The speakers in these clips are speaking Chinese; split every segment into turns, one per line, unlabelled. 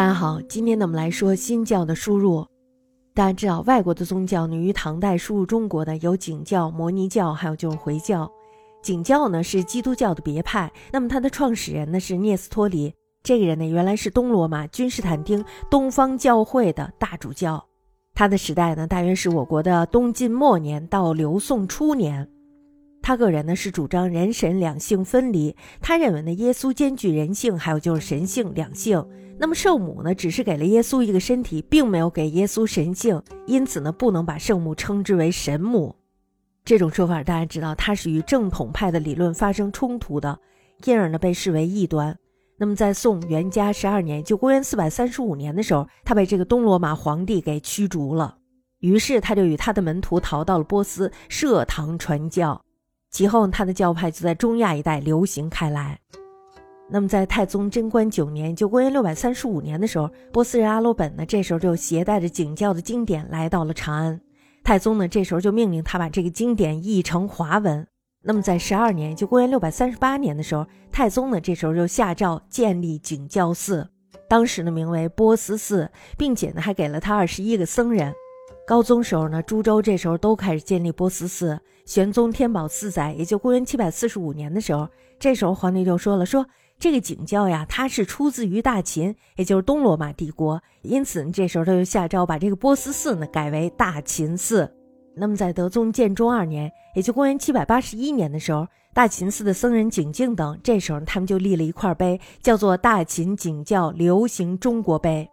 大家好，今天呢我们来说新教的输入。大家知道，外国的宗教呢于唐代输入中国的有景教、摩尼教，还有就是回教。景教呢是基督教的别派，那么它的创始人呢是聂斯托里，这个人呢原来是东罗马君士坦丁东方教会的大主教。他的时代呢大约是我国的东晋末年到刘宋初年。他个人呢是主张人神两性分离，他认为呢耶稣兼具人性，还有就是神性两性。那么圣母呢只是给了耶稣一个身体，并没有给耶稣神性，因此呢不能把圣母称之为神母。这种说法大家知道，它是与正统派的理论发生冲突的，因而呢被视为异端。那么在宋元嘉十二年，就公元四百三十五年的时候，他被这个东罗马皇帝给驱逐了，于是他就与他的门徒逃到了波斯，设堂传教。其后，他的教派就在中亚一带流行开来。那么，在太宗贞观九年，就公元六百三十五年的时候，波斯人阿罗本呢，这时候就携带着景教的经典来到了长安。太宗呢，这时候就命令他把这个经典译成华文。那么，在十二年，就公元六百三十八年的时候，太宗呢，这时候就下诏建立景教寺，当时呢名为波斯寺，并且呢还给了他二十一个僧人。高宗时候呢，株洲这时候都开始建立波斯寺。玄宗天宝四载，也就公元七百四十五年的时候，这时候皇帝就说了：“说这个景教呀，它是出自于大秦，也就是东罗马帝国，因此这时候他就下诏把这个波斯寺呢改为大秦寺。那么在德宗建中二年，也就公元七百八十一年的时候，大秦寺的僧人景敬等，这时候他们就立了一块碑，叫做《大秦景教流行中国碑》。”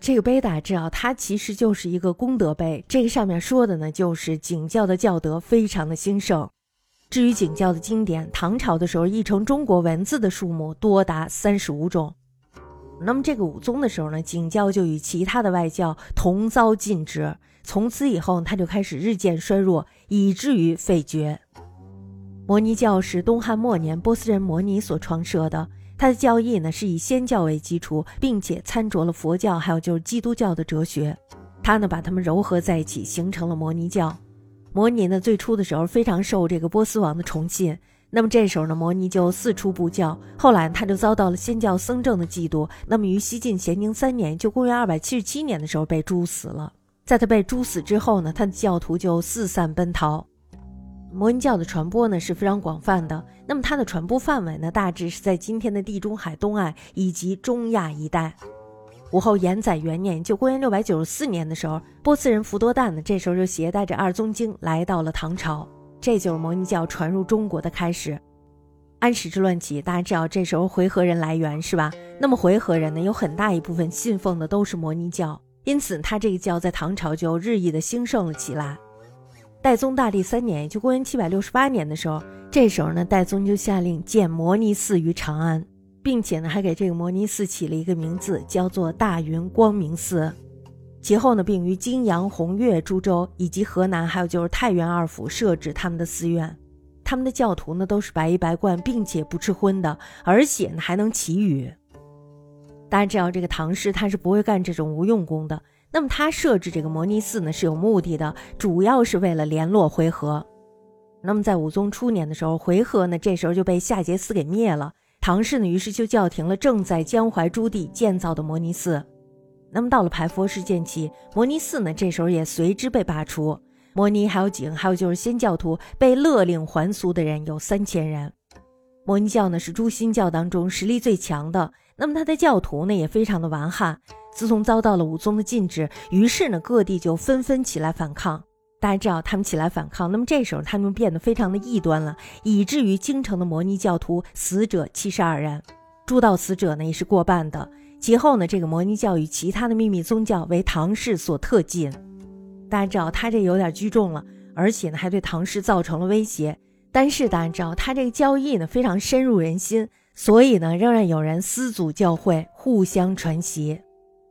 这个碑大家知道，它其实就是一个功德碑。这个上面说的呢，就是景教的教德非常的兴盛。至于景教的经典，唐朝的时候译成中国文字的数目多达三十五种。那么这个武宗的时候呢，景教就与其他的外教同遭禁止。从此以后，他就开始日渐衰弱，以至于废绝。摩尼教是东汉末年波斯人摩尼所创设的。他的教义呢是以仙教为基础，并且参着了佛教，还有就是基督教的哲学。他呢把它们糅合在一起，形成了摩尼教。摩尼呢最初的时候非常受这个波斯王的崇信，那么这时候呢摩尼就四处布教。后来他就遭到了仙教僧正的嫉妒，那么于西晋咸宁三年，就公元二百七十七年的时候被诛死了。在他被诛死之后呢，他的教徒就四散奔逃。摩尼教的传播呢是非常广泛的，那么它的传播范围呢大致是在今天的地中海东岸以及中亚一带。武后延载元年，就公元六百九十四年的时候，波斯人福多旦呢这时候就携带着二宗经来到了唐朝，这就是摩尼教传入中国的开始。安史之乱起，大家知道这时候回纥人来源是吧？那么回纥人呢有很大一部分信奉的都是摩尼教，因此他这个教在唐朝就日益的兴盛了起来。代宗大历三年，也就公元七百六十八年的时候，这时候呢，代宗就下令建摩尼寺于长安，并且呢，还给这个摩尼寺起了一个名字，叫做大云光明寺。其后呢，并于泾阳、红岳株洲以及河南，还有就是太原二府设置他们的寺院。他们的教徒呢，都是白衣白冠，并且不吃荤的，而且呢，还能祈雨。大家知道，这个唐诗他是不会干这种无用功的。那么他设置这个摩尼寺呢是有目的的，主要是为了联络回纥。那么在武宗初年的时候，回纥呢这时候就被夏桀寺给灭了，唐氏呢于是就叫停了正在江淮诸地建造的摩尼寺。那么到了排佛事件起，摩尼寺呢这时候也随之被罢黜，摩尼还有景，还有就是新教徒被勒令还俗的人有三千人。摩尼教呢是诸新教当中实力最强的，那么他的教徒呢也非常的顽悍。自从遭到了武宗的禁止，于是呢，各地就纷纷起来反抗。大家知道，他们起来反抗，那么这时候他们变得非常的异端了，以至于京城的摩尼教徒死者七十二人，诸道死者呢也是过半的。其后呢，这个摩尼教与其他的秘密宗教为唐氏所特禁。大家知道，他这有点聚众了，而且呢，还对唐氏造成了威胁。但是大家知道，他这个教义呢非常深入人心，所以呢，仍然有人私组教会，互相传习。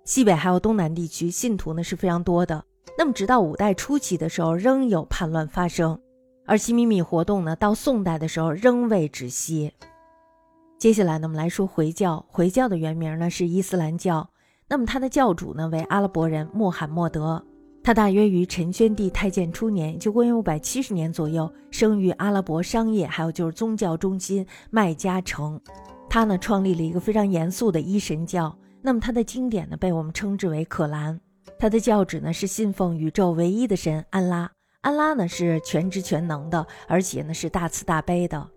西北还有东南地区信徒呢是非常多的。那么直到五代初期的时候，仍有叛乱发生，而其秘密活动呢，到宋代的时候仍未止息。接下来呢，我们来说回教。回教的原名呢是伊斯兰教。那么它的教主呢为阿拉伯人穆罕默德。他大约于陈宣帝太建初年，就公元五百七十年左右，生于阿拉伯商业还有就是宗教中心麦加城。他呢创立了一个非常严肃的一神教。那么它的经典呢，被我们称之为《可兰》。它的教旨呢是信奉宇宙唯一的神安拉，安拉呢是全知全能的，而且呢是大慈大悲的，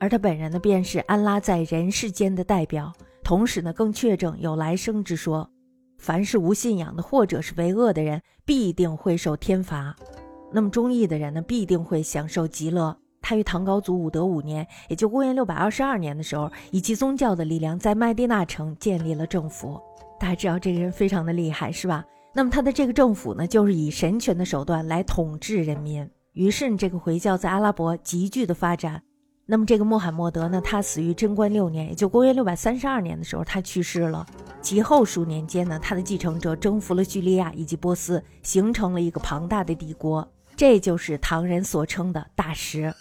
而他本人呢便是安拉在人世间的代表，同时呢更确证有来生之说。凡是无信仰的或者是为恶的人，必定会受天罚；那么忠义的人呢，必定会享受极乐。他于唐高祖武德五年，也就公元六百二十二年的时候，以其宗教的力量，在麦地那城建立了政府。大家知道这个人非常的厉害，是吧？那么他的这个政府呢，就是以神权的手段来统治人民。于是这个回教在阿拉伯急剧的发展。那么这个穆罕默德呢，他死于贞观六年，也就公元六百三十二年的时候，他去世了。其后数年间呢，他的继承者征服了叙利亚以及波斯，形成了一个庞大的帝国，这就是唐人所称的大食。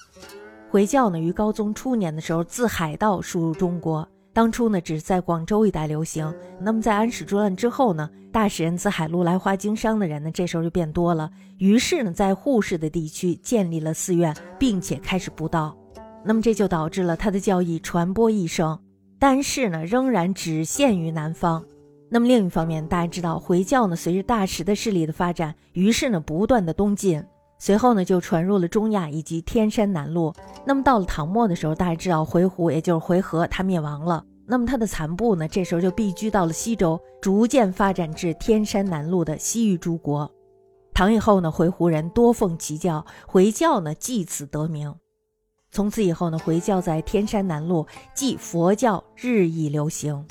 回教呢，于高宗初年的时候自海盗输入中国，当初呢只在广州一带流行。那么在安史之乱之后呢，大使人自海路来华经商的人呢，这时候就变多了，于是呢，在沪市的地区建立了寺院，并且开始布道。那么这就导致了他的教义传播一生，但是呢，仍然只限于南方。那么另一方面，大家知道回教呢，随着大食的势力的发展，于是呢，不断的东进，随后呢，就传入了中亚以及天山南路。那么到了唐末的时候，大家知道回鹘，也就是回纥，它灭亡了。那么它的残部呢，这时候就避居到了西周，逐渐发展至天山南路的西域诸国。唐以后呢，回鹘人多奉其教，回教呢，继此得名。从此以后呢，回教在天山南路即佛教日益流行。